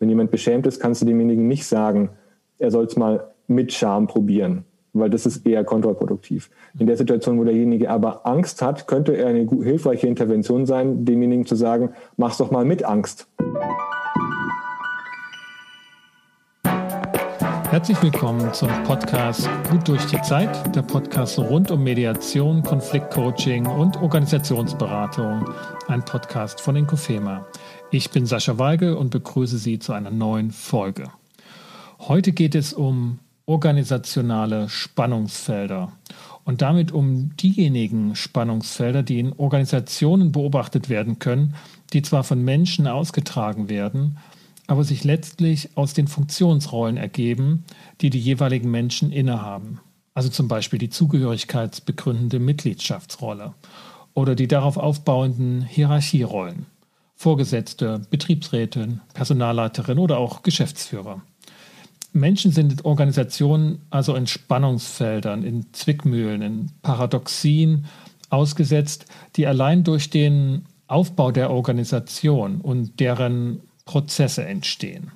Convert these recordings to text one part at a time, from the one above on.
Wenn jemand beschämt ist, kannst du demjenigen nicht sagen, er soll es mal mit Scham probieren, weil das ist eher kontraproduktiv. In der Situation, wo derjenige aber Angst hat, könnte er eine hilfreiche Intervention sein, demjenigen zu sagen, mach's doch mal mit Angst. Herzlich willkommen zum Podcast Gut durch die Zeit, der Podcast rund um Mediation, Konfliktcoaching und Organisationsberatung, ein Podcast von Inkofema. Ich bin Sascha Weigel und begrüße Sie zu einer neuen Folge. Heute geht es um organisationale Spannungsfelder und damit um diejenigen Spannungsfelder, die in Organisationen beobachtet werden können, die zwar von Menschen ausgetragen werden, aber sich letztlich aus den Funktionsrollen ergeben, die die jeweiligen Menschen innehaben. Also zum Beispiel die zugehörigkeitsbegründende Mitgliedschaftsrolle oder die darauf aufbauenden Hierarchierollen. Vorgesetzte, Betriebsrätin, Personalleiterin oder auch Geschäftsführer. Menschen sind in Organisationen also in Spannungsfeldern, in Zwickmühlen, in Paradoxien ausgesetzt, die allein durch den Aufbau der Organisation und deren Prozesse entstehen.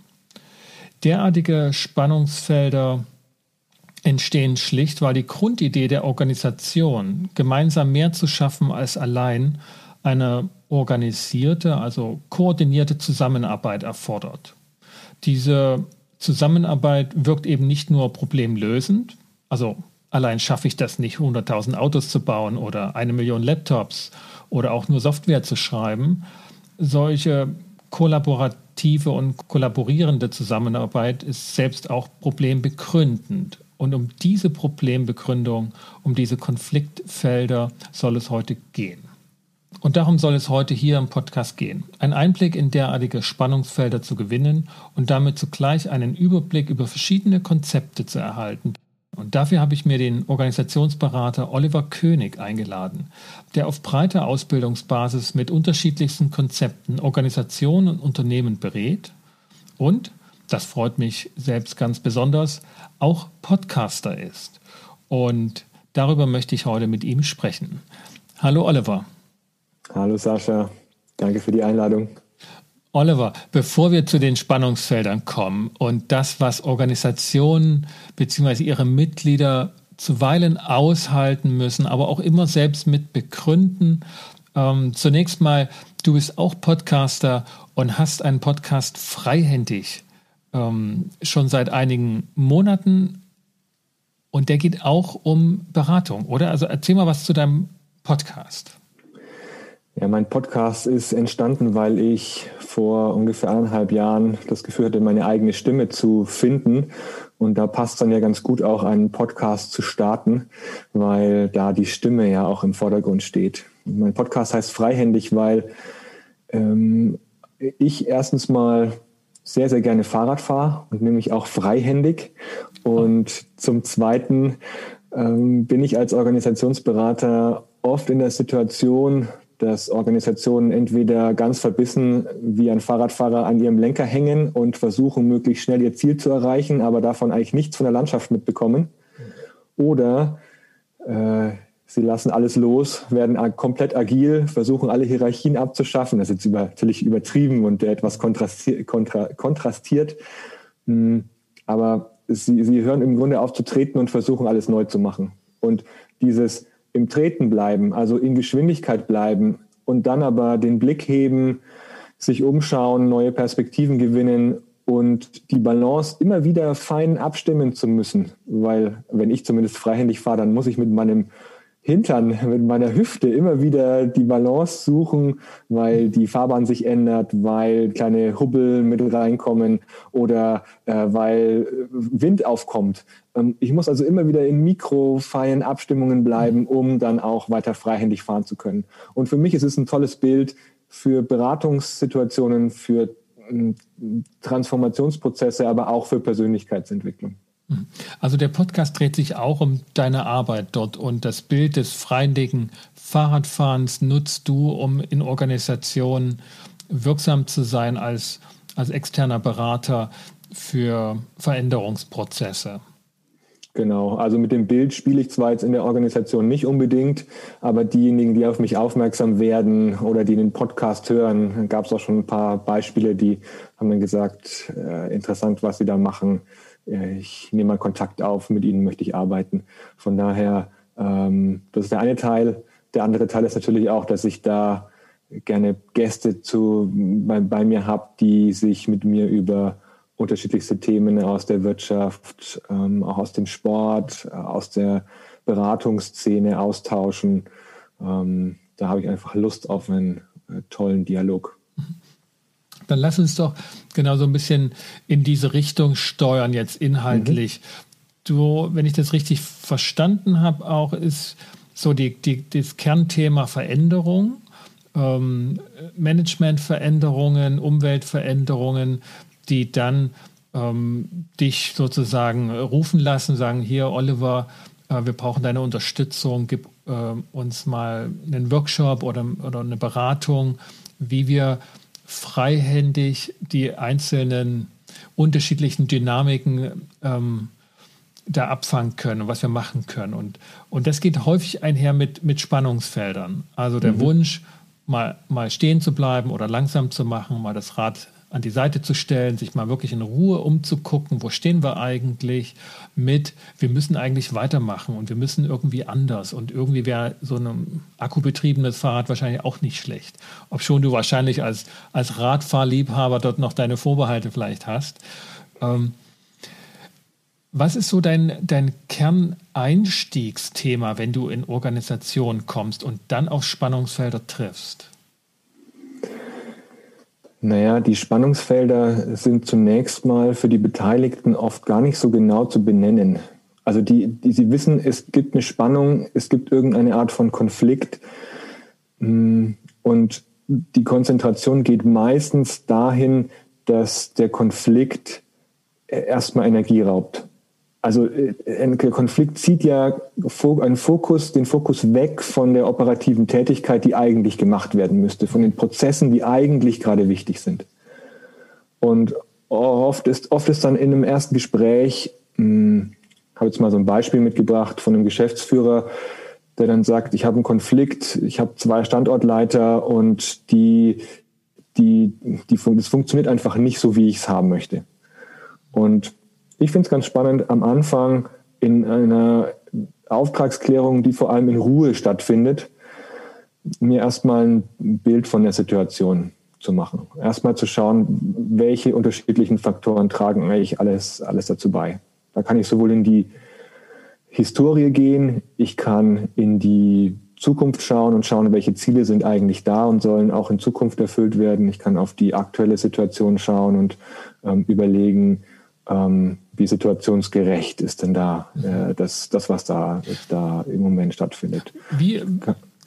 Derartige Spannungsfelder entstehen schlicht, weil die Grundidee der Organisation, gemeinsam mehr zu schaffen als allein, eine organisierte, also koordinierte Zusammenarbeit erfordert. Diese Zusammenarbeit wirkt eben nicht nur problemlösend, also allein schaffe ich das nicht, 100.000 Autos zu bauen oder eine Million Laptops oder auch nur Software zu schreiben. Solche kollaborative und kollaborierende Zusammenarbeit ist selbst auch problembegründend. Und um diese Problembegründung, um diese Konfliktfelder soll es heute gehen. Und darum soll es heute hier im Podcast gehen. Ein Einblick in derartige Spannungsfelder zu gewinnen und damit zugleich einen Überblick über verschiedene Konzepte zu erhalten, und dafür habe ich mir den Organisationsberater Oliver König eingeladen, der auf breiter Ausbildungsbasis mit unterschiedlichsten Konzepten Organisationen und Unternehmen berät und, das freut mich selbst ganz besonders, auch Podcaster ist. Und darüber möchte ich heute mit ihm sprechen. Hallo Oliver. Hallo Sascha, danke für die Einladung. Oliver, bevor wir zu den Spannungsfeldern kommen und das, was Organisationen bzw. ihre Mitglieder zuweilen aushalten müssen, aber auch immer selbst mit begründen. Ähm, zunächst mal, du bist auch Podcaster und hast einen Podcast freihändig ähm, schon seit einigen Monaten und der geht auch um Beratung, oder? Also erzähl mal was zu deinem Podcast. Ja, mein Podcast ist entstanden, weil ich vor ungefähr eineinhalb Jahren das Gefühl hatte, meine eigene Stimme zu finden. Und da passt dann ja ganz gut auch einen Podcast zu starten, weil da die Stimme ja auch im Vordergrund steht. Und mein Podcast heißt Freihändig, weil ähm, ich erstens mal sehr, sehr gerne Fahrrad fahre und nämlich auch freihändig. Und zum Zweiten ähm, bin ich als Organisationsberater oft in der Situation, dass Organisationen entweder ganz verbissen wie ein Fahrradfahrer an ihrem Lenker hängen und versuchen, möglichst schnell ihr Ziel zu erreichen, aber davon eigentlich nichts von der Landschaft mitbekommen. Oder äh, sie lassen alles los, werden komplett agil, versuchen alle Hierarchien abzuschaffen. Das ist jetzt über, natürlich übertrieben und etwas kontrastiert. Kontra, kontrastiert. Hm, aber sie, sie hören im Grunde auf zu treten und versuchen alles neu zu machen. Und dieses im Treten bleiben, also in Geschwindigkeit bleiben und dann aber den Blick heben, sich umschauen, neue Perspektiven gewinnen und die Balance immer wieder fein abstimmen zu müssen. Weil wenn ich zumindest freihändig fahre, dann muss ich mit meinem Hintern, mit meiner Hüfte immer wieder die Balance suchen, weil die Fahrbahn sich ändert, weil kleine Hubbel mit reinkommen oder äh, weil Wind aufkommt. Ähm, ich muss also immer wieder in mikrofeinen Abstimmungen bleiben, um dann auch weiter freihändig fahren zu können. Und für mich ist es ein tolles Bild für Beratungssituationen, für äh, Transformationsprozesse, aber auch für Persönlichkeitsentwicklung. Also der Podcast dreht sich auch um deine Arbeit dort und das Bild des freihändigen Fahrradfahrens nutzt du, um in Organisationen wirksam zu sein als, als externer Berater für Veränderungsprozesse. Genau, also mit dem Bild spiele ich zwar jetzt in der Organisation nicht unbedingt, aber diejenigen, die auf mich aufmerksam werden oder die den Podcast hören, gab es auch schon ein paar Beispiele, die haben dann gesagt, äh, interessant, was sie da machen. Äh, ich nehme mal Kontakt auf, mit ihnen möchte ich arbeiten. Von daher, ähm, das ist der eine Teil. Der andere Teil ist natürlich auch, dass ich da gerne Gäste zu, bei, bei mir habe, die sich mit mir über unterschiedlichste Themen aus der Wirtschaft, ähm, auch aus dem Sport, äh, aus der Beratungsszene austauschen. Ähm, da habe ich einfach Lust auf einen äh, tollen Dialog. Dann lass uns doch genau so ein bisschen in diese Richtung steuern, jetzt inhaltlich. Mhm. Du, wenn ich das richtig verstanden habe, auch ist so die, die, das Kernthema Veränderung, ähm, Managementveränderungen, Umweltveränderungen, die dann ähm, dich sozusagen rufen lassen, sagen, hier Oliver, äh, wir brauchen deine Unterstützung, gib äh, uns mal einen Workshop oder, oder eine Beratung, wie wir freihändig die einzelnen unterschiedlichen Dynamiken ähm, da abfangen können und was wir machen können. Und, und das geht häufig einher mit, mit Spannungsfeldern. Also der mhm. Wunsch, mal, mal stehen zu bleiben oder langsam zu machen, mal das Rad an die Seite zu stellen, sich mal wirklich in Ruhe umzugucken, wo stehen wir eigentlich mit, wir müssen eigentlich weitermachen und wir müssen irgendwie anders und irgendwie wäre so ein akkubetriebenes Fahrrad wahrscheinlich auch nicht schlecht. Ob schon du wahrscheinlich als, als Radfahrliebhaber dort noch deine Vorbehalte vielleicht hast. Ähm, was ist so dein, dein Kerneinstiegsthema, wenn du in Organisation kommst und dann auf Spannungsfelder triffst? Naja, die Spannungsfelder sind zunächst mal für die Beteiligten oft gar nicht so genau zu benennen. Also die, die sie wissen, es gibt eine Spannung, es gibt irgendeine Art von Konflikt mm, und die Konzentration geht meistens dahin, dass der Konflikt erstmal Energie raubt. Also äh, ein Konflikt zieht ja einen Fokus, den Fokus weg von der operativen Tätigkeit, die eigentlich gemacht werden müsste, von den Prozessen, die eigentlich gerade wichtig sind. Und oft ist, oft ist dann in einem ersten Gespräch, hm, habe jetzt mal so ein Beispiel mitgebracht von einem Geschäftsführer, der dann sagt, ich habe einen Konflikt, ich habe zwei Standortleiter und die, die, die, das funktioniert einfach nicht so, wie ich es haben möchte. Und ich finde es ganz spannend, am Anfang in einer Auftragsklärung, die vor allem in Ruhe stattfindet, mir erstmal ein Bild von der Situation zu machen. Erstmal zu schauen, welche unterschiedlichen Faktoren tragen eigentlich alles, alles dazu bei. Da kann ich sowohl in die Historie gehen, ich kann in die Zukunft schauen und schauen, welche Ziele sind eigentlich da und sollen auch in Zukunft erfüllt werden. Ich kann auf die aktuelle Situation schauen und ähm, überlegen, ähm, wie situationsgerecht ist denn da äh, das, das, was da, da im Moment stattfindet. Wie,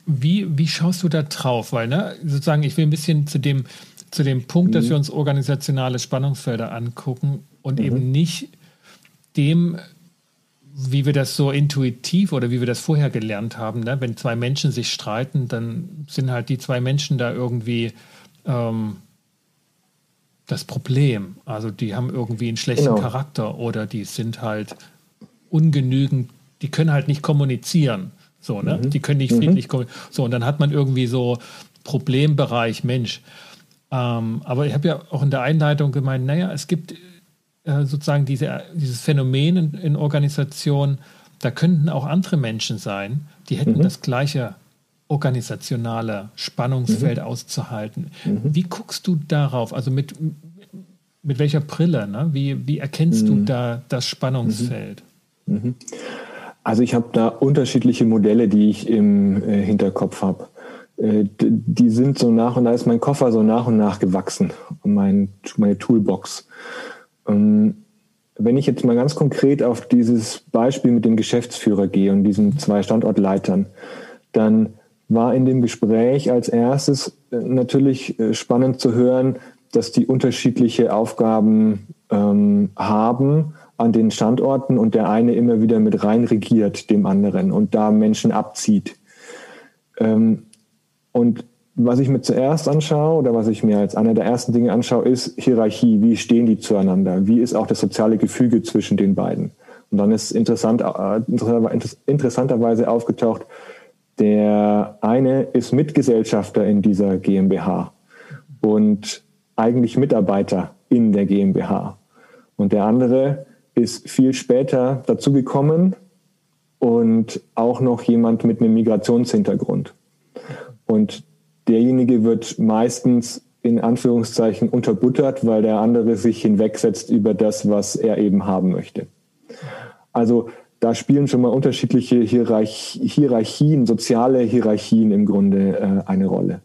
wie, wie schaust du da drauf? Weil, ne, sozusagen, ich will ein bisschen zu dem, zu dem Punkt, mhm. dass wir uns organisationale Spannungsfelder angucken und mhm. eben nicht dem, wie wir das so intuitiv oder wie wir das vorher gelernt haben. Ne? Wenn zwei Menschen sich streiten, dann sind halt die zwei Menschen da irgendwie ähm, das Problem. Also die haben irgendwie einen schlechten genau. Charakter oder die sind halt ungenügend, die können halt nicht kommunizieren. So, ne? Mhm. Die können nicht friedlich mhm. kommunizieren. So, und dann hat man irgendwie so Problembereich Mensch. Ähm, aber ich habe ja auch in der Einleitung gemeint, naja, es gibt äh, sozusagen diese, dieses Phänomen in, in Organisationen, da könnten auch andere Menschen sein, die hätten mhm. das gleiche organisationale Spannungsfeld mhm. auszuhalten. Mhm. Wie guckst du darauf? Also mit, mit welcher Brille? Ne? Wie, wie erkennst mhm. du da das Spannungsfeld? Mhm. Mhm. Also ich habe da unterschiedliche Modelle, die ich im äh, Hinterkopf habe. Äh, die sind so nach und da ist mein Koffer so nach und nach gewachsen, mein, meine Toolbox. Ähm, wenn ich jetzt mal ganz konkret auf dieses Beispiel mit dem Geschäftsführer gehe und diesen zwei Standortleitern, dann war in dem Gespräch als erstes äh, natürlich äh, spannend zu hören, dass die unterschiedliche Aufgaben ähm, haben an den Standorten und der eine immer wieder mit rein regiert dem anderen und da Menschen abzieht. Ähm, und was ich mir zuerst anschaue oder was ich mir als einer der ersten Dinge anschaue, ist Hierarchie. Wie stehen die zueinander? Wie ist auch das soziale Gefüge zwischen den beiden? Und dann ist interessant, äh, interessanterweise aufgetaucht, der eine ist Mitgesellschafter in dieser GmbH und eigentlich Mitarbeiter in der GmbH. Und der andere ist viel später dazugekommen und auch noch jemand mit einem Migrationshintergrund. Und derjenige wird meistens in Anführungszeichen unterbuttert, weil der andere sich hinwegsetzt über das, was er eben haben möchte. Also da spielen schon mal unterschiedliche Hierarchien, soziale Hierarchien im Grunde äh, eine Rolle.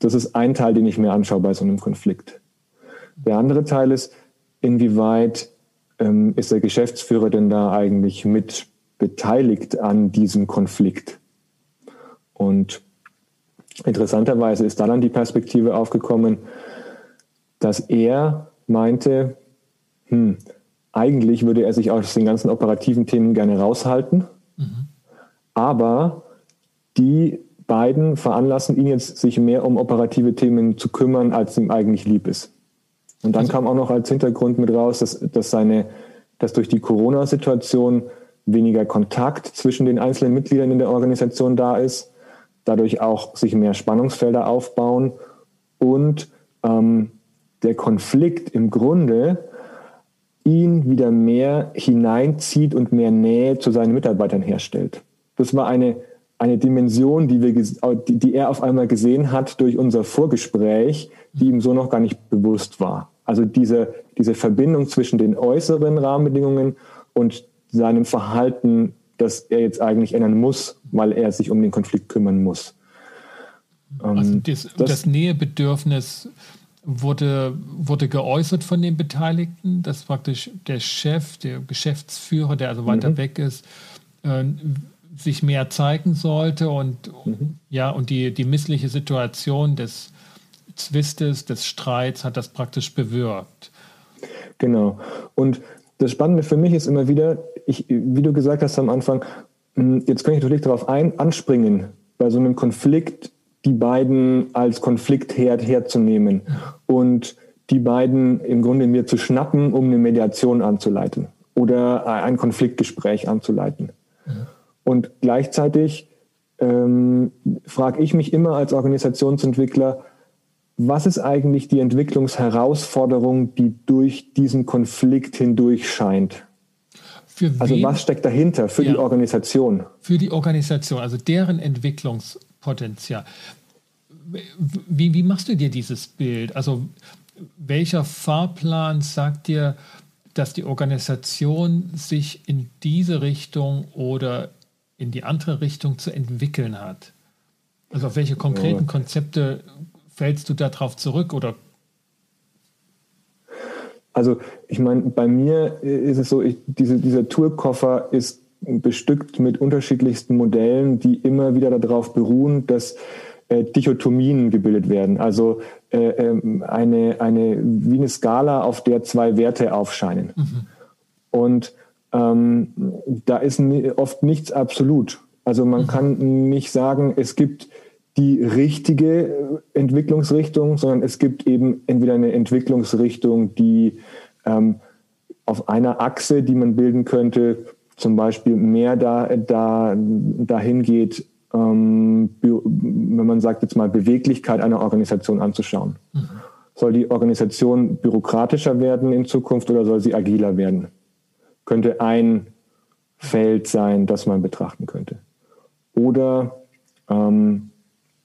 Das ist ein Teil, den ich mir anschaue bei so einem Konflikt. Der andere Teil ist, inwieweit ähm, ist der Geschäftsführer denn da eigentlich mit beteiligt an diesem Konflikt? Und interessanterweise ist da dann die Perspektive aufgekommen, dass er meinte, hm, eigentlich würde er sich aus den ganzen operativen Themen gerne raushalten, mhm. aber die beiden veranlassen ihn jetzt, sich mehr um operative Themen zu kümmern, als ihm eigentlich lieb ist. Und dann also, kam auch noch als Hintergrund mit raus, dass, dass, seine, dass durch die Corona-Situation weniger Kontakt zwischen den einzelnen Mitgliedern in der Organisation da ist, dadurch auch sich mehr Spannungsfelder aufbauen und ähm, der Konflikt im Grunde ihn wieder mehr hineinzieht und mehr Nähe zu seinen Mitarbeitern herstellt. Das war eine, eine Dimension, die, wir, die, die er auf einmal gesehen hat durch unser Vorgespräch, die ihm so noch gar nicht bewusst war. Also diese, diese Verbindung zwischen den äußeren Rahmenbedingungen und seinem Verhalten, das er jetzt eigentlich ändern muss, weil er sich um den Konflikt kümmern muss. Also ähm, das, das, das Nähebedürfnis wurde, wurde geäußert von den Beteiligten, dass praktisch der Chef, der Geschäftsführer, der also weiter mhm. weg ist, äh, sich mehr zeigen sollte und mhm. ja, und die, die missliche Situation des Zwistes, des Streits hat das praktisch bewirkt. Genau. Und das Spannende für mich ist immer wieder, ich, wie du gesagt hast am Anfang, hm, jetzt kann ich natürlich darauf ein, anspringen, bei so einem Konflikt die beiden als Konfliktherd herzunehmen und die beiden im Grunde mir zu schnappen, um eine Mediation anzuleiten oder ein Konfliktgespräch anzuleiten. Ja. Und gleichzeitig ähm, frage ich mich immer als Organisationsentwickler, was ist eigentlich die Entwicklungsherausforderung, die durch diesen Konflikt hindurch scheint? also was steckt dahinter für ja, die Organisation? Für die Organisation, also deren Entwicklungspotenzial. Wie, wie machst du dir dieses Bild? Also welcher Fahrplan sagt dir, dass die Organisation sich in diese Richtung oder in die andere Richtung zu entwickeln hat? Also auf welche konkreten Konzepte fällst du darauf zurück oder also ich meine, bei mir ist es so, ich, diese, dieser Tourkoffer ist bestückt mit unterschiedlichsten Modellen, die immer wieder darauf beruhen, dass äh, Dichotomien gebildet werden. Also äh, ähm, eine, eine, wie eine Skala, auf der zwei Werte aufscheinen. Mhm. Und ähm, da ist oft nichts absolut. Also man mhm. kann nicht sagen, es gibt die richtige Entwicklungsrichtung, sondern es gibt eben entweder eine Entwicklungsrichtung, die ähm, auf einer Achse, die man bilden könnte, zum Beispiel mehr da, da, dahin geht, ähm, wenn man sagt jetzt mal Beweglichkeit einer Organisation anzuschauen. Mhm. Soll die Organisation bürokratischer werden in Zukunft oder soll sie agiler werden? Könnte ein Feld sein, das man betrachten könnte. Oder ähm,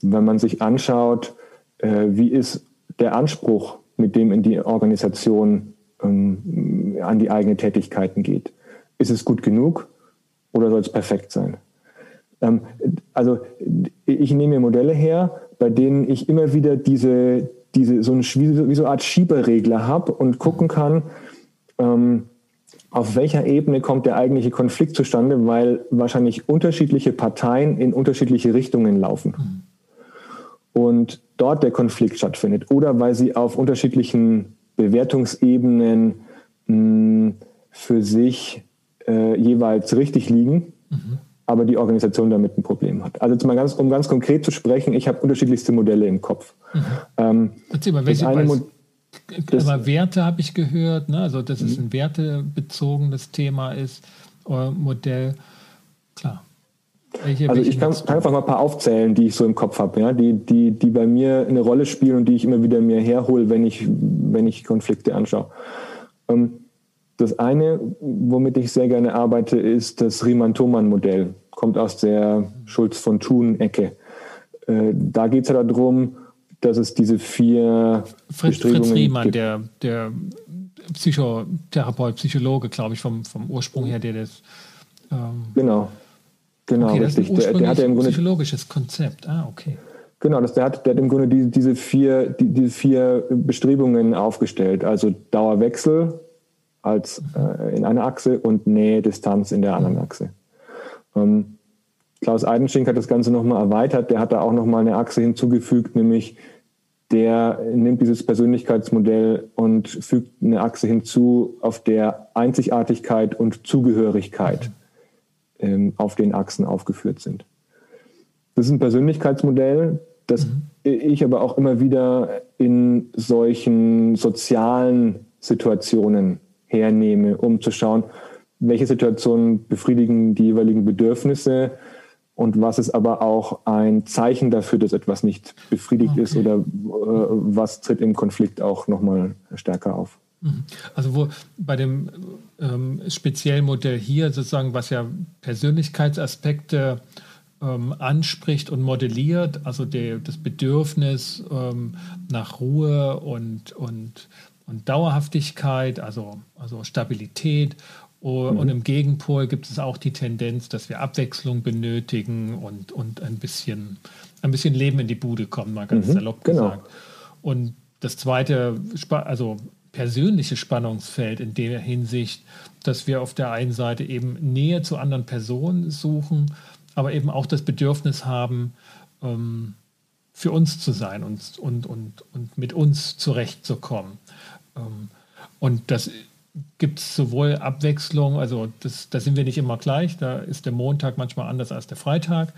wenn man sich anschaut, äh, wie ist der Anspruch, mit dem in die Organisation ähm, an die eigenen Tätigkeiten geht. Ist es gut genug oder soll es perfekt sein? Ähm, also ich nehme mir Modelle her, bei denen ich immer wieder diese, diese so, eine, wie so eine Art Schieberregler habe und gucken kann, ähm, auf welcher Ebene kommt der eigentliche Konflikt zustande, weil wahrscheinlich unterschiedliche Parteien in unterschiedliche Richtungen laufen. Und dort der Konflikt stattfindet oder weil sie auf unterschiedlichen Bewertungsebenen mh, hm, für sich äh, jeweils richtig liegen, mhm. aber die Organisation damit ein Problem hat. Also jetzt mal ganz, um ganz konkret zu sprechen, ich habe unterschiedlichste Modelle im Kopf. Mhm. Ähm, Erzähl mal, welche, das, aber Werte habe ich gehört, ne? also dass es mhm. ein wertebezogenes Thema ist, äh, Modell. Klar. Welche, also ich kann, kann, einfach mal ein paar aufzählen, die ich so im Kopf habe, ja? die, die, die bei mir eine Rolle spielen und die ich immer wieder mir herhole, wenn ich, wenn ich Konflikte anschaue. Ähm, das eine, womit ich sehr gerne arbeite, ist das Riemann-Thomann-Modell. Kommt aus der Schulz von Thun-Ecke. Äh, da geht es ja darum, dass es diese vier Fritz, Fritz Riemann, gibt. der, der Psychotherapeut, Psychologe, glaube ich, vom, vom Ursprung her, der das. Ähm genau. Genau, okay, richtig. Das ist ein der, der hat ja im Grunde psychologisches Konzept. Ah, okay. Genau, das, der, hat, der hat im Grunde die, diese, vier, die, diese vier Bestrebungen aufgestellt. Also Dauerwechsel als äh, in einer Achse und Nähe, Distanz in der anderen Achse. Ähm, Klaus Eidenschink hat das Ganze nochmal erweitert. Der hat da auch nochmal eine Achse hinzugefügt, nämlich der nimmt dieses Persönlichkeitsmodell und fügt eine Achse hinzu, auf der Einzigartigkeit und Zugehörigkeit ähm, auf den Achsen aufgeführt sind. Das ist ein Persönlichkeitsmodell, das mhm. ich aber auch immer wieder in solchen sozialen Situationen hernehme, um zu schauen, welche Situationen befriedigen die jeweiligen Bedürfnisse und was ist aber auch ein Zeichen dafür, dass etwas nicht befriedigt okay. ist oder äh, was tritt im Konflikt auch nochmal stärker auf. Mhm. Also wo bei dem ähm, speziellen Modell hier sozusagen, was ja Persönlichkeitsaspekte ähm, anspricht und modelliert, also der, das Bedürfnis ähm, nach Ruhe und, und, und Dauerhaftigkeit, also, also Stabilität Mhm. Und im Gegenpol gibt es auch die Tendenz, dass wir Abwechslung benötigen und, und ein, bisschen, ein bisschen Leben in die Bude kommen, mal ganz mhm, salopp genau. gesagt. Und das zweite, also persönliche Spannungsfeld in der Hinsicht, dass wir auf der einen Seite eben Nähe zu anderen Personen suchen, aber eben auch das Bedürfnis haben, ähm, für uns zu sein und, und, und, und mit uns zurechtzukommen. Ähm, und das gibt es sowohl Abwechslung, also das, da sind wir nicht immer gleich, da ist der Montag manchmal anders als der Freitag,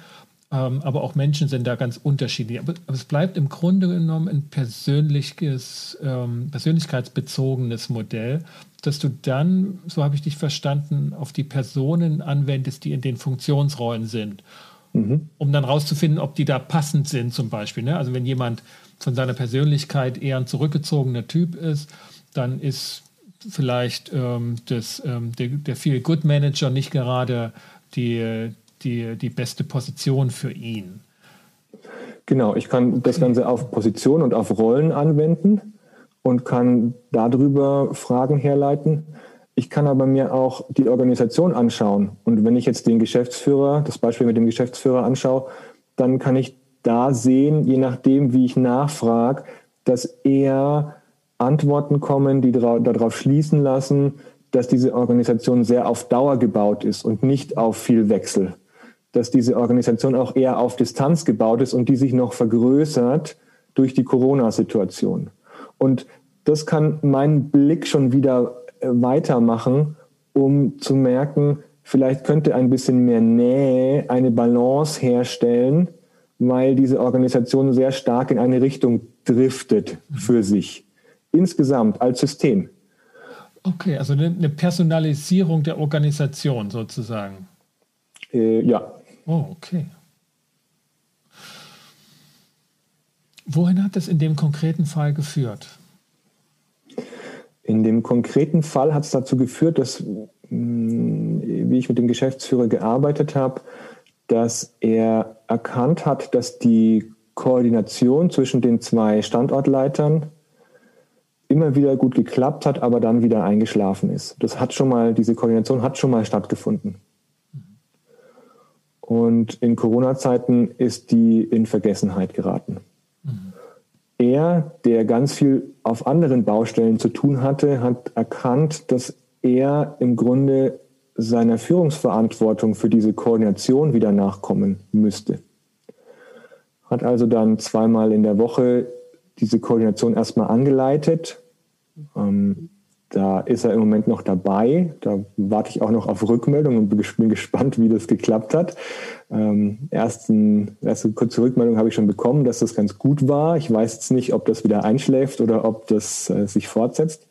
ähm, aber auch Menschen sind da ganz unterschiedlich. Aber, es bleibt im Grunde genommen ein persönliches, ähm, persönlichkeitsbezogenes Modell, dass du dann, so habe ich dich verstanden, auf die Personen anwendest, die in den Funktionsrollen sind, mhm. um dann rauszufinden, ob die da passend sind zum Beispiel. Ne? Also wenn jemand von seiner Persönlichkeit eher ein zurückgezogener Typ ist, dann ist vielleicht ähm, das, ähm, der, der Feel-Good-Manager nicht gerade die, die, die beste Position für ihn. Genau, ich kann das Ganze auf Position und auf Rollen anwenden und kann darüber Fragen herleiten. Ich kann aber mir auch die Organisation anschauen. Und wenn ich jetzt den Geschäftsführer, das Beispiel mit dem Geschäftsführer anschaue, dann kann ich da sehen, je nachdem, wie ich nachfrage, dass er Antworten kommen, die darauf schließen lassen, dass diese Organisation sehr auf Dauer gebaut ist und nicht auf viel Wechsel. Dass diese Organisation auch eher auf Distanz gebaut ist und die sich noch vergrößert durch die Corona-Situation. Und das kann meinen Blick schon wieder äh, weitermachen, um zu merken, vielleicht könnte ein bisschen mehr Nähe eine Balance herstellen, weil diese Organisation sehr stark in eine Richtung driftet für sich insgesamt als System. Okay, also eine Personalisierung der Organisation sozusagen. Äh, ja. Oh, okay. Wohin hat es in dem konkreten Fall geführt? In dem konkreten Fall hat es dazu geführt, dass, mm, wie ich mit dem Geschäftsführer gearbeitet habe, dass er erkannt hat, dass die Koordination zwischen den zwei Standortleitern immer wieder gut geklappt hat, aber dann wieder eingeschlafen ist. Das hat schon mal, diese Koordination hat schon mal stattgefunden. Und in Corona-Zeiten ist die in Vergessenheit geraten. Mhm. Er, der ganz viel auf anderen Baustellen zu tun hatte, hat erkannt, dass er im Grunde seiner Führungsverantwortung für diese Koordination wieder nachkommen müsste. Hat also dann zweimal in der Woche diese Koordination erstmal angeleitet. Ähm, da ist er im Moment noch dabei. Da warte ich auch noch auf Rückmeldung und bin gespannt, wie das geklappt hat. Ähm, ersten, erste kurze Rückmeldung habe ich schon bekommen, dass das ganz gut war. Ich weiß jetzt nicht, ob das wieder einschläft oder ob das äh, sich fortsetzt.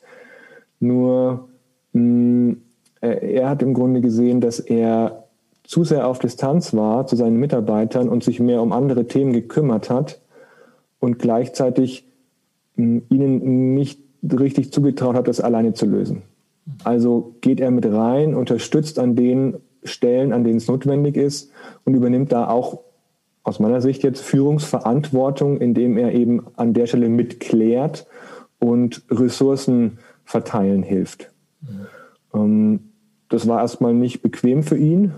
Nur mh, mm, er hat im Grunde gesehen, dass er zu sehr auf Distanz war zu seinen Mitarbeitern und sich mehr um andere Themen gekümmert hat und gleichzeitig ihnen nicht richtig zugetraut hat, das alleine zu lösen. Also geht er mit rein, unterstützt an den Stellen, an denen es notwendig ist und übernimmt da auch aus meiner Sicht jetzt Führungsverantwortung, indem er eben an der Stelle mitklärt und Ressourcen verteilen hilft. Mhm. das war erstmal nicht bequem für ihn,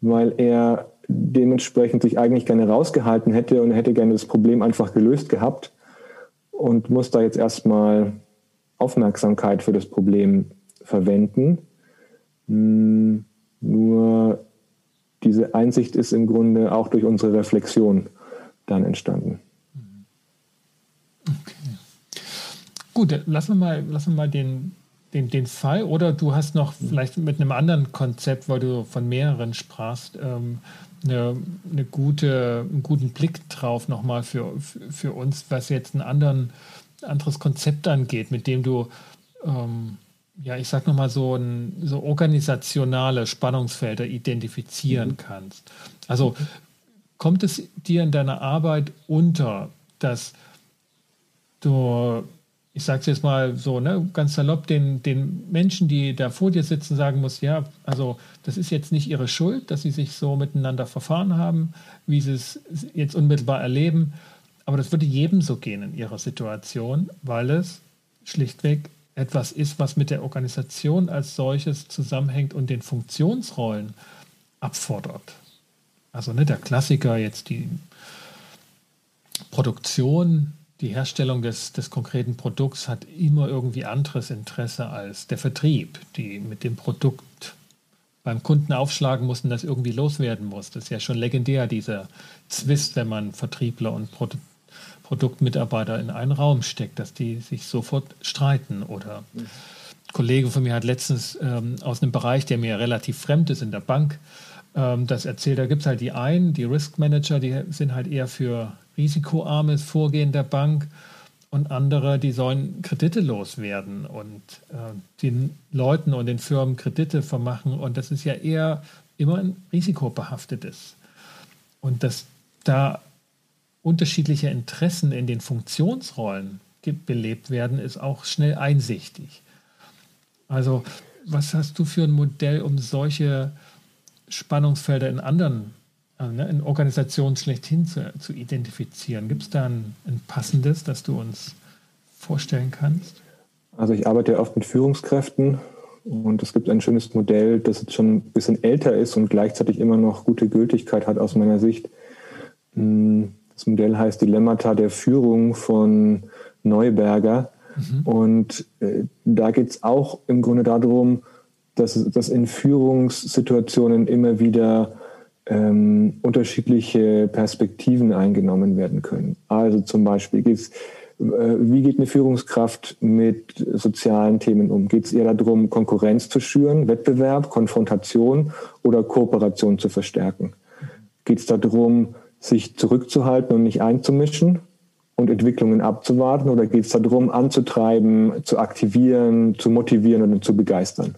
weil er dementsprechend sich eigentlich gerne rausgehalten hätte und hätte gerne das Problem einfach gelöst gehabt und muss da jetzt erstmal Aufmerksamkeit für das Problem verwenden. Hm, nur diese Einsicht ist im Grunde auch durch unsere Reflexion dann entstanden. Okay. Gut, lassen wir mal, lassen wir mal den, den, den Fall oder du hast noch vielleicht mit einem anderen Konzept, weil du von mehreren sprachst, ähm, eine, eine gute, einen guten Blick drauf nochmal für, für, für uns, was jetzt einen anderen anderes Konzept angeht, mit dem du, ähm, ja, ich sag nochmal, so, ein, so organisationale Spannungsfelder identifizieren mhm. kannst. Also kommt es dir in deiner Arbeit unter, dass du, ich sage es jetzt mal so, ne, ganz salopp, den, den Menschen, die da vor dir sitzen, sagen musst, ja, also das ist jetzt nicht ihre Schuld, dass sie sich so miteinander verfahren haben, wie sie es jetzt unmittelbar erleben, aber das würde jedem so gehen in ihrer Situation, weil es schlichtweg etwas ist, was mit der Organisation als solches zusammenhängt und den Funktionsrollen abfordert. Also ne, der Klassiker jetzt die Produktion, die Herstellung des, des konkreten Produkts hat immer irgendwie anderes Interesse als der Vertrieb, die mit dem Produkt beim Kunden aufschlagen mussten, das irgendwie loswerden muss. Das ist ja schon legendär, dieser Zwist, wenn man Vertriebler und Produ Produktmitarbeiter in einen Raum steckt, dass die sich sofort streiten. Oder mhm. ein Kollege von mir hat letztens ähm, aus einem Bereich, der mir relativ fremd ist, in der Bank, das erzählt. Da gibt es halt die einen, die Risk Manager, die sind halt eher für risikoarmes Vorgehen der Bank und andere, die sollen Kredite loswerden und äh, den Leuten und den Firmen Kredite vermachen. Und das ist ja eher immer ein risikobehaftetes. Und dass da unterschiedliche Interessen in den Funktionsrollen belebt werden, ist auch schnell einsichtig. Also, was hast du für ein Modell, um solche Spannungsfelder in anderen, äh, ne, in Organisationen schlechthin zu, zu identifizieren? Gibt es da ein, ein passendes, das du uns vorstellen kannst? Also ich arbeite ja oft mit Führungskräften und es gibt ein schönes Modell, das jetzt schon ein bisschen älter ist und gleichzeitig immer noch gute Gültigkeit hat aus meiner Sicht. Hm, das Modell heißt Dilemmata der Führung von Neuberger. Mhm. Und äh, da geht es auch im Grunde darum, dass, dass in Führungssituationen immer wieder ähm, unterschiedliche Perspektiven eingenommen werden können. Also zum Beispiel geht's, äh, wie geht eine Führungskraft mit sozialen Themen um? Geht es eher darum, Konkurrenz zu schüren, Wettbewerb, Konfrontation oder Kooperation zu verstärken? Geht es darum, sich zurückzuhalten und nicht einzumischen und Entwicklungen abzuwarten? Oder geht es darum, anzutreiben, zu aktivieren, zu motivieren und zu begeistern?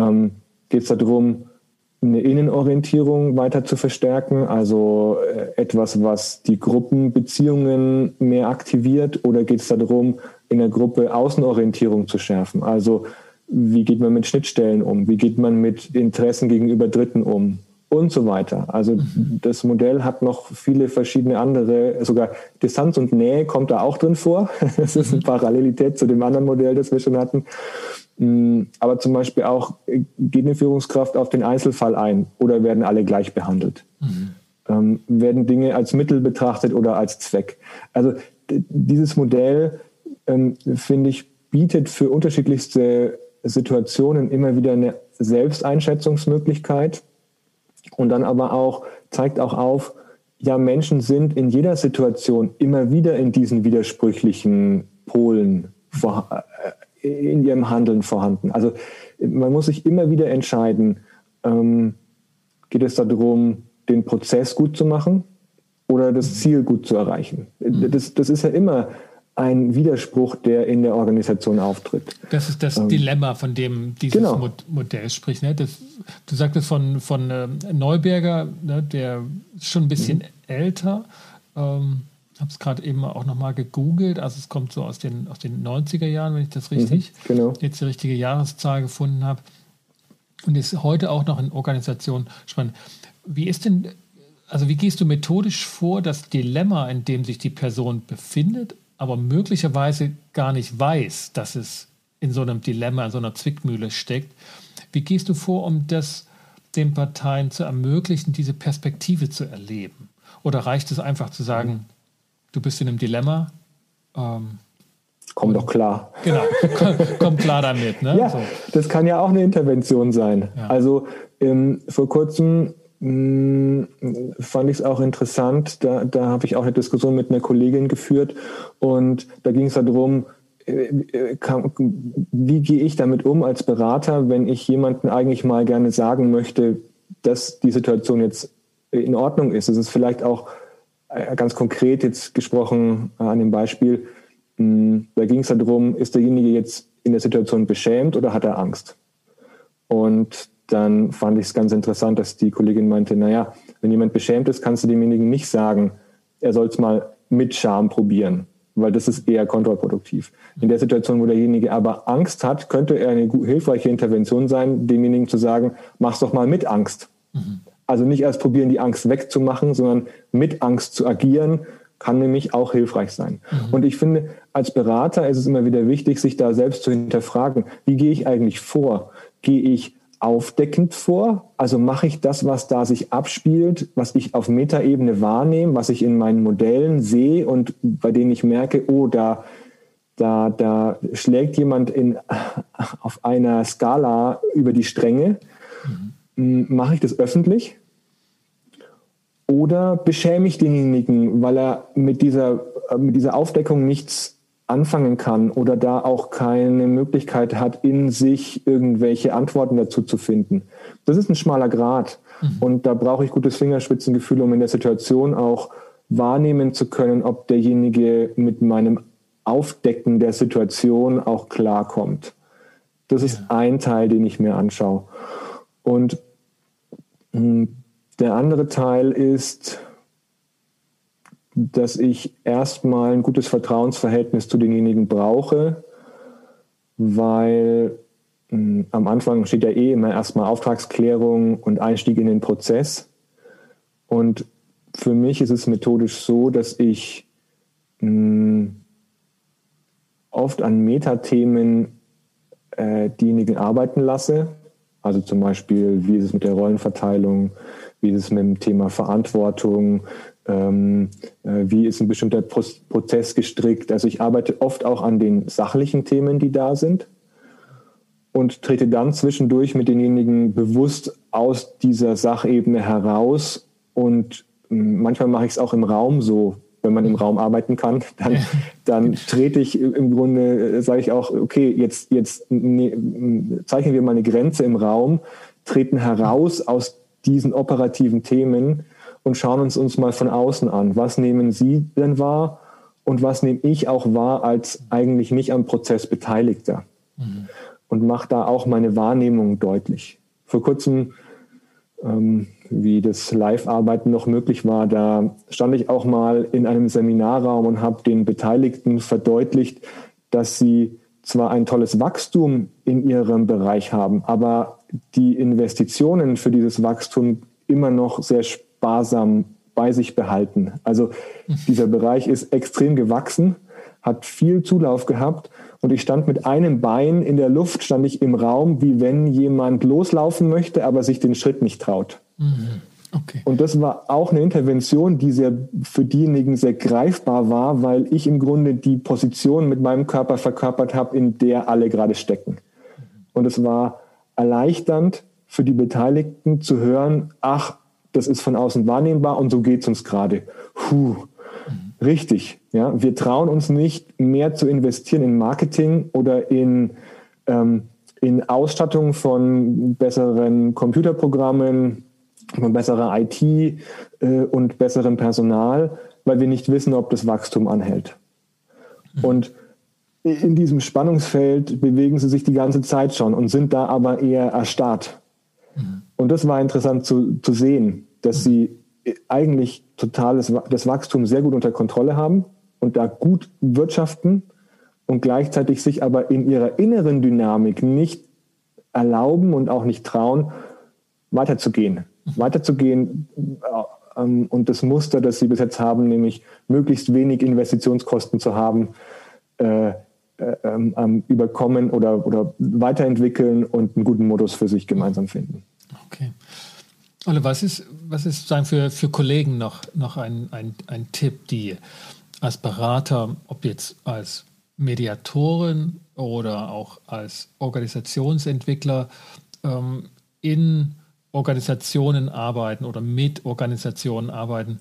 Ähm, geht es darum, eine Innenorientierung weiter zu verstärken, also äh, etwas, was die Gruppenbeziehungen mehr aktiviert? Oder geht es darum, in der Gruppe Außenorientierung zu schärfen? Also wie geht man mit Schnittstellen um? Wie geht man mit Interessen gegenüber Dritten um? und so weiter. Also mhm. das Modell hat noch viele verschiedene andere, sogar Distanz und Nähe kommt da auch drin vor. Das ist eine mhm. Parallelität zu dem anderen Modell, das wir schon hatten. Mm, aber zum Beispiel auch, geht eine Führungskraft auf den Einzelfall ein oder werden alle gleich behandelt? Mhm. Ähm, werden Dinge als Mittel betrachtet oder als Zweck? Also dieses Modell, ähm, finde ich, bietet für unterschiedlichste Situationen immer wieder eine Selbsteinschätzungsmöglichkeit und dann aber auch, zeigt auch auf, ja, Menschen sind in jeder Situation immer wieder in diesen widersprüchlichen Polen vor, äh, in ihrem Handeln vorhanden. Also man muss sich immer wieder entscheiden, ähm, geht es darum, den Prozess gut zu machen oder das Ziel gut zu erreichen. Mhm. Das, das ist ja immer ein Widerspruch, der in der Organisation auftritt. Das ist das ähm, Dilemma, von dem dieses genau. Modell spricht. Ne? Das, du sagtest von, von äh, Neuberger, ne? der ist schon ein bisschen mhm. älter. Ähm, habe es gerade eben auch nochmal gegoogelt. Also es kommt so aus den, aus den 90er Jahren, wenn ich das richtig, mhm, genau. jetzt die richtige Jahreszahl gefunden habe. Und ist heute auch noch in Organisation spannend. Wie ist denn, also wie gehst du methodisch vor, das Dilemma, in dem sich die Person befindet, aber möglicherweise gar nicht weiß, dass es in so einem Dilemma, in so einer Zwickmühle steckt. Wie gehst du vor, um das den Parteien zu ermöglichen, diese Perspektive zu erleben? Oder reicht es einfach zu sagen, du bist in einem Dilemma? Ähm, komm doch klar. Genau, komm, komm klar damit. Ne? Ja, so. das kann ja auch eine Intervention sein. Ja. Also ähm, vor kurzem hm, fand ich es auch interessant. Da, da habe ich auch eine Diskussion mit einer Kollegin geführt und da ging es darum, äh, äh, wie gehe ich damit um als Berater, wenn ich jemanden eigentlich mal gerne sagen möchte, dass die Situation jetzt in Ordnung ist. Es ist vielleicht auch ganz konkret jetzt gesprochen an dem Beispiel, da ging es darum, ist derjenige jetzt in der Situation beschämt oder hat er Angst? Und dann fand ich es ganz interessant, dass die Kollegin meinte, naja, wenn jemand beschämt ist, kannst du demjenigen nicht sagen, er soll es mal mit Scham probieren, weil das ist eher kontraproduktiv. In der Situation, wo derjenige aber Angst hat, könnte er eine hilfreiche Intervention sein, demjenigen zu sagen, mach's doch mal mit Angst. Mhm. Also nicht erst probieren, die Angst wegzumachen, sondern mit Angst zu agieren, kann nämlich auch hilfreich sein. Mhm. Und ich finde, als Berater ist es immer wieder wichtig, sich da selbst zu hinterfragen, wie gehe ich eigentlich vor? Gehe ich aufdeckend vor. Also mache ich das, was da sich abspielt, was ich auf Metaebene wahrnehme, was ich in meinen Modellen sehe und bei denen ich merke, oh, da, da, da schlägt jemand in, auf einer Skala über die Stränge. Mhm. Mache ich das öffentlich? Oder beschäme ich denjenigen, weil er mit dieser, mit dieser Aufdeckung nichts anfangen kann oder da auch keine Möglichkeit hat, in sich irgendwelche Antworten dazu zu finden. Das ist ein schmaler Grad. Mhm. Und da brauche ich gutes Fingerspitzengefühl, um in der Situation auch wahrnehmen zu können, ob derjenige mit meinem Aufdecken der Situation auch klarkommt. Das ist ein Teil, den ich mir anschaue. Und hm, der andere Teil ist, dass ich erstmal ein gutes Vertrauensverhältnis zu denjenigen brauche, weil hm, am Anfang steht ja eh immer erstmal Auftragsklärung und Einstieg in den Prozess. Und für mich ist es methodisch so, dass ich hm, oft an Metathemen äh, diejenigen arbeiten lasse. Also zum Beispiel, wie ist es mit der Rollenverteilung, wie ist es mit dem Thema Verantwortung, ähm, äh, wie ist ein bestimmter Prozess gestrickt. Also ich arbeite oft auch an den sachlichen Themen, die da sind und trete dann zwischendurch mit denjenigen bewusst aus dieser Sachebene heraus und hm, manchmal mache ich es auch im Raum so, wenn man im Raum arbeiten kann, dann, dann trete ich im Grunde, äh, sage ich auch, okay, jetzt, jetzt ne, zeichnen wir mal eine Grenze im Raum, treten heraus aus diesen operativen Themen und schauen uns uns mal von außen an. Was nehmen Sie denn wahr und was nehme ich auch wahr als eigentlich nicht am Prozess Beteiligter? Mhm. Und mache da auch meine Wahrnehmung deutlich. Vor kurzem, ähm, wie das Live-Arbeiten noch möglich war, da stand ich auch mal in einem Seminarraum und habe den Beteiligten verdeutlicht, dass sie zwar ein tolles Wachstum in ihrem Bereich haben, aber die Investitionen für dieses Wachstum immer noch sehr sparsam bei sich behalten. Also dieser Bereich ist extrem gewachsen, hat viel Zulauf gehabt und ich stand mit einem Bein in der Luft, stand ich im Raum, wie wenn jemand loslaufen möchte, aber sich den Schritt nicht traut. Mhm. Okay. Und das war auch eine Intervention, die sehr für diejenigen sehr greifbar war, weil ich im Grunde die Position mit meinem Körper verkörpert habe, in der alle gerade stecken. Und es war erleichternd für die Beteiligten zu hören, ach, das ist von außen wahrnehmbar und so geht es uns gerade. Puh. Richtig. Ja, wir trauen uns nicht mehr zu investieren in Marketing oder in, ähm, in Ausstattung von besseren Computerprogrammen, von besserer IT äh, und besserem Personal, weil wir nicht wissen, ob das Wachstum anhält. Mhm. Und in diesem Spannungsfeld bewegen sie sich die ganze Zeit schon und sind da aber eher erstarrt. Mhm. Und das war interessant zu, zu sehen, dass mhm. sie eigentlich totales das Wachstum sehr gut unter Kontrolle haben und da gut wirtschaften und gleichzeitig sich aber in ihrer inneren Dynamik nicht erlauben und auch nicht trauen, weiterzugehen. Mhm. Weiterzugehen äh, ähm, und das Muster, das sie bis jetzt haben, nämlich möglichst wenig Investitionskosten zu haben, äh, ähm, ähm, überkommen oder, oder weiterentwickeln und einen guten Modus für sich gemeinsam finden. Okay. Olle, was ist, was ist sagen für, für Kollegen noch, noch ein, ein, ein Tipp, die als Berater, ob jetzt als Mediatoren oder auch als Organisationsentwickler ähm, in Organisationen arbeiten oder mit Organisationen arbeiten,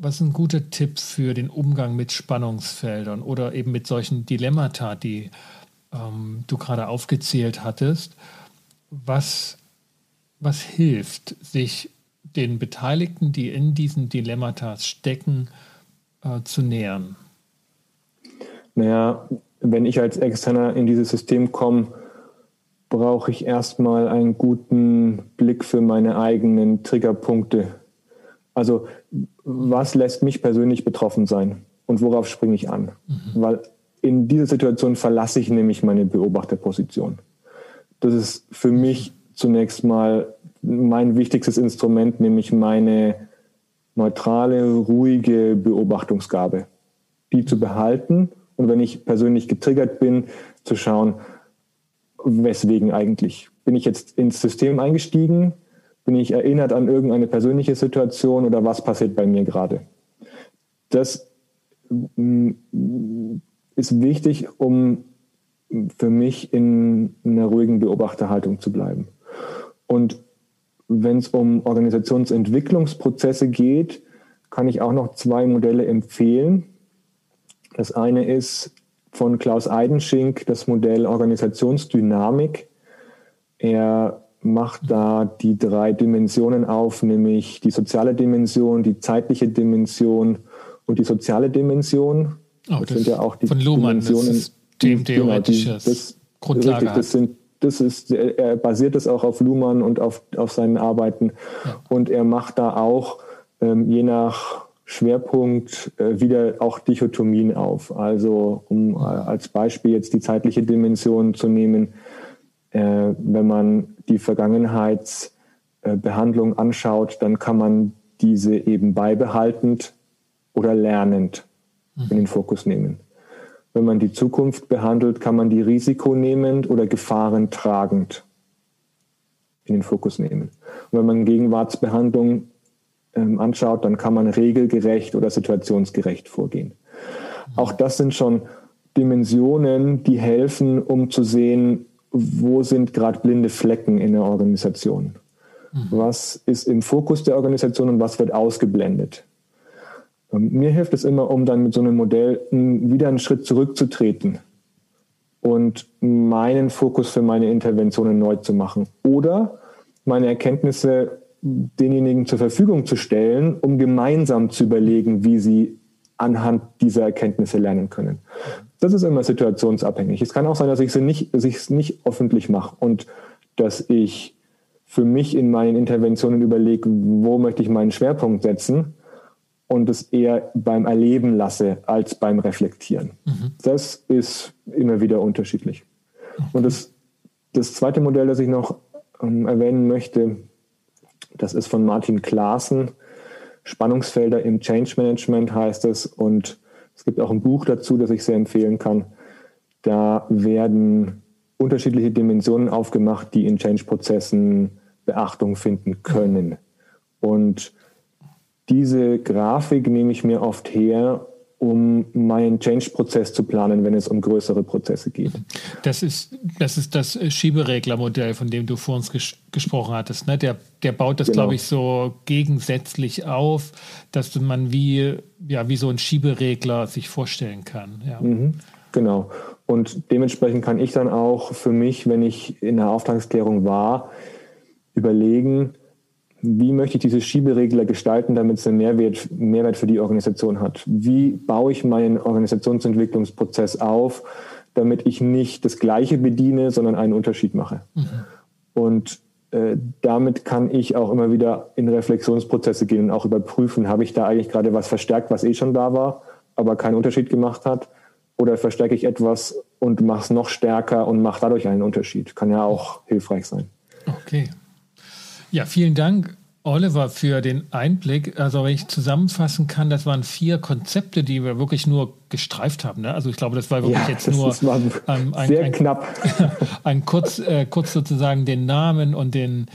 was ist ein guter Tipp für den Umgang mit Spannungsfeldern oder eben mit solchen Dilemmata, die ähm, du gerade aufgezählt hattest? Was, was hilft, sich den Beteiligten, die in diesen Dilemmata stecken, äh, zu nähern? Naja, wenn ich als Externer in dieses System komme, brauche ich erstmal einen guten Blick für meine eigenen Triggerpunkte. Also was lässt mich persönlich betroffen sein und worauf springe ich an? Mhm. Weil in dieser Situation verlasse ich nämlich meine Beobachterposition. Das ist für mich zunächst mal mein wichtigstes Instrument, nämlich meine neutrale, ruhige Beobachtungsgabe. Die zu behalten und wenn ich persönlich getriggert bin, zu schauen, weswegen eigentlich. Bin ich jetzt ins System eingestiegen? Bin ich erinnert an irgendeine persönliche Situation oder was passiert bei mir gerade? Das mm, ist wichtig, um für mich in einer ruhigen Beobachterhaltung zu bleiben. Und wenn es um Organisationsentwicklungsprozesse geht, kann ich auch noch zwei Modelle empfehlen. Das eine ist von Klaus Eidenschink das Modell Organisationsdynamik. Er macht da die drei Dimensionen auf, nämlich die soziale Dimension, die zeitliche Dimension und die soziale Dimension. Oh, das, das, sind ja auch die von Luhmann, Dimensionen. Das ist genau, das, Grundlage richtig, das sind das ist, er basiert es auch auf Luhmann und auf, auf seinen Arbeiten. Ja. Und er macht da auch ähm, je nach Schwerpunkt äh, wieder auch Dichotomien auf. Also um äh, als Beispiel jetzt die zeitliche Dimension zu nehmen, wenn man die Vergangenheitsbehandlung anschaut, dann kann man diese eben beibehaltend oder lernend in den Fokus nehmen. Wenn man die Zukunft behandelt, kann man die risikonehmend oder gefahrentragend in den Fokus nehmen. Und wenn man Gegenwartsbehandlung ähm, anschaut, dann kann man regelgerecht oder situationsgerecht vorgehen. Auch das sind schon Dimensionen, die helfen, um zu sehen, wo sind gerade blinde Flecken in der Organisation? Mhm. Was ist im Fokus der Organisation und was wird ausgeblendet? Ähm, mir hilft es immer, um dann mit so einem Modell wieder einen Schritt zurückzutreten und meinen Fokus für meine Interventionen neu zu machen oder meine Erkenntnisse denjenigen zur Verfügung zu stellen, um gemeinsam zu überlegen, wie sie anhand dieser Erkenntnisse lernen können. Das ist immer situationsabhängig. Es kann auch sein, dass ich es nicht, dass ich es nicht öffentlich mache und dass ich für mich in meinen Interventionen überlege, wo möchte ich meinen Schwerpunkt setzen und es eher beim Erleben lasse als beim Reflektieren. Mhm. Das ist immer wieder unterschiedlich. Okay. Und das, das zweite Modell, das ich noch ähm, erwähnen möchte, das ist von Martin Klaassen. Spannungsfelder im Change Management heißt es. Und es gibt auch ein Buch dazu, das ich sehr empfehlen kann. Da werden unterschiedliche Dimensionen aufgemacht, die in Change-Prozessen Beachtung finden können. Und diese Grafik nehme ich mir oft her, um meinen Change-Prozess zu planen, wenn es um größere Prozesse geht. Das ist das, ist das Schiebereglermodell, von dem du vor uns ges gesprochen hattest. Ne? Der, der baut das, genau. glaube ich, so gegensätzlich auf, dass man wie, ja, wie so ein Schieberegler sich vorstellen kann. Ja. Mhm, genau. Und dementsprechend kann ich dann auch für mich, wenn ich in der Auftragsklärung war, überlegen, wie möchte ich diese Schieberegler gestalten, damit es einen Mehrwert, Mehrwert für die Organisation hat? Wie baue ich meinen Organisationsentwicklungsprozess auf, damit ich nicht das Gleiche bediene, sondern einen Unterschied mache? Mhm. Und äh, damit kann ich auch immer wieder in Reflexionsprozesse gehen und auch überprüfen, habe ich da eigentlich gerade was verstärkt, was eh schon da war, aber keinen Unterschied gemacht hat? Oder verstärke ich etwas und mache es noch stärker und mache dadurch einen Unterschied? Kann ja auch hilfreich sein. Okay. Ja, vielen Dank, Oliver, für den Einblick. Also, wenn ich zusammenfassen kann, das waren vier Konzepte, die wir wirklich nur gestreift haben. Ne? Also, ich glaube, das war wirklich ja, jetzt nur ähm, ein, sehr ein, knapp. ein kurz, äh, kurz sozusagen den Namen und den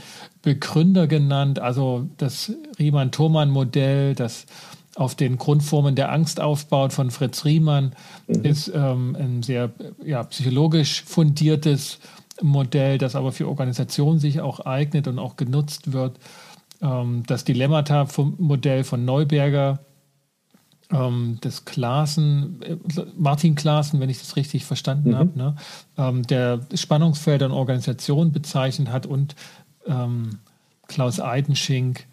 Begründer genannt. Also, das Riemann-Thomann-Modell, das auf den Grundformen der Angst aufbaut von Fritz Riemann, mhm. ist ähm, ein sehr ja, psychologisch fundiertes Modell, das aber für Organisationen sich auch eignet und auch genutzt wird. Ähm, das Dilemmata-Modell von Neuberger, ähm, das Klaassen, äh, Martin Klaassen, wenn ich das richtig verstanden mhm. habe, ne, ähm, der Spannungsfelder in Organisationen bezeichnet hat und Klaus Eidenschink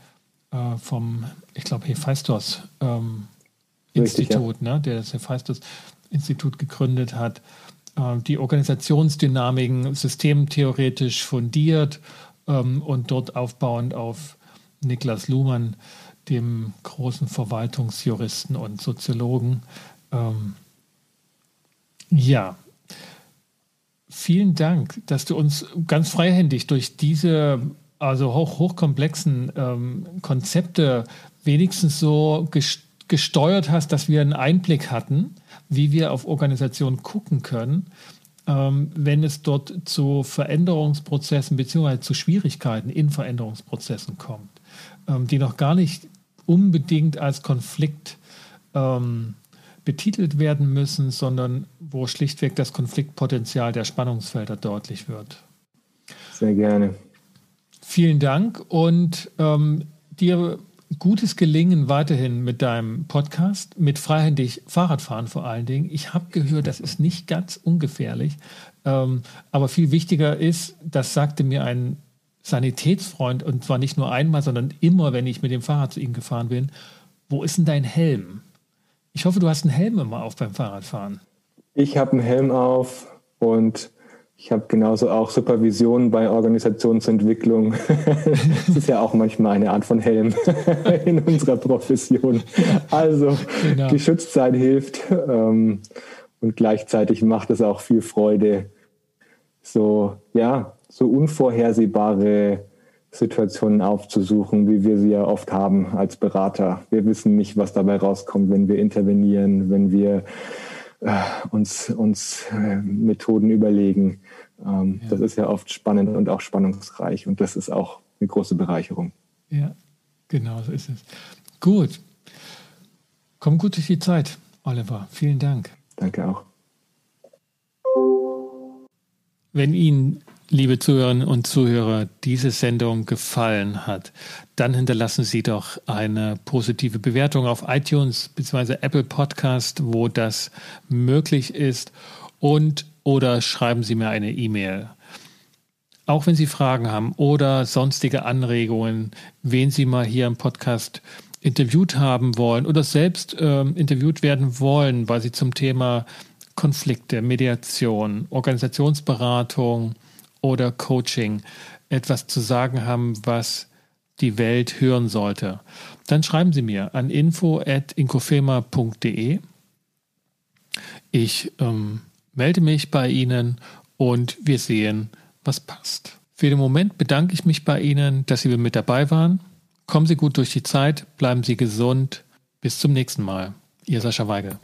äh, vom, ich glaube, Hephaistos Institut, ja. ne, der das Hephaistos Institut gegründet hat. Äh, die Organisationsdynamiken systemtheoretisch fundiert ähm, und dort aufbauend auf Niklas Luhmann, dem großen Verwaltungsjuristen und Soziologen. Ähm, ja, vielen Dank, dass du uns ganz freihändig durch diese also hoch, hochkomplexen ähm, Konzepte wenigstens so gesteuert hast, dass wir einen Einblick hatten wie wir auf Organisationen gucken können, ähm, wenn es dort zu Veränderungsprozessen bzw. zu Schwierigkeiten in Veränderungsprozessen kommt, ähm, die noch gar nicht unbedingt als Konflikt ähm, betitelt werden müssen, sondern wo schlichtweg das Konfliktpotenzial der Spannungsfelder deutlich wird. Sehr gerne. Vielen Dank und ähm, dir gutes Gelingen weiterhin mit deinem Podcast, mit freihändig Fahrradfahren vor allen Dingen. Ich habe gehört, das ist nicht ganz ungefährlich. Ähm, aber viel wichtiger ist, das sagte mir ein Sanitätsfreund, und zwar nicht nur einmal, sondern immer, wenn ich mit dem Fahrrad zu ihm gefahren bin, wo ist denn dein Helm? Ich hoffe, du hast einen Helm immer auf beim Fahrradfahren. Ich habe einen Helm auf und ich habe genauso auch Supervision bei Organisationsentwicklung. das ist ja auch manchmal eine Art von Helm in unserer Profession. Also genau. Geschütztheit hilft ähm, und gleichzeitig macht es auch viel Freude, so ja so unvorhersehbare Situationen aufzusuchen, wie wir sie ja oft haben als Berater. Wir wissen nicht, was dabei rauskommt, wenn wir intervenieren, wenn wir äh, uns, uns äh, Methoden überlegen. Ähm, ja. Das ist ja oft spannend und auch spannungsreich und das ist auch eine große Bereicherung. Ja, genau so ist es. Gut. Komm gut durch die Zeit, Oliver. Vielen Dank. Danke auch. Wenn Ihnen, liebe Zuhörerinnen und Zuhörer, diese Sendung gefallen hat, dann hinterlassen Sie doch eine positive Bewertung auf iTunes bzw. Apple Podcast, wo das möglich ist. Und oder schreiben Sie mir eine E-Mail. Auch wenn Sie Fragen haben oder sonstige Anregungen, wen Sie mal hier im Podcast interviewt haben wollen oder selbst äh, interviewt werden wollen, weil Sie zum Thema Konflikte, Mediation, Organisationsberatung oder Coaching etwas zu sagen haben, was die Welt hören sollte, dann schreiben Sie mir an info@inkofema.de. Ich ähm, melde mich bei Ihnen und wir sehen, was passt. Für den Moment bedanke ich mich bei Ihnen, dass Sie mit dabei waren. Kommen Sie gut durch die Zeit, bleiben Sie gesund. Bis zum nächsten Mal. Ihr Sascha Weigel.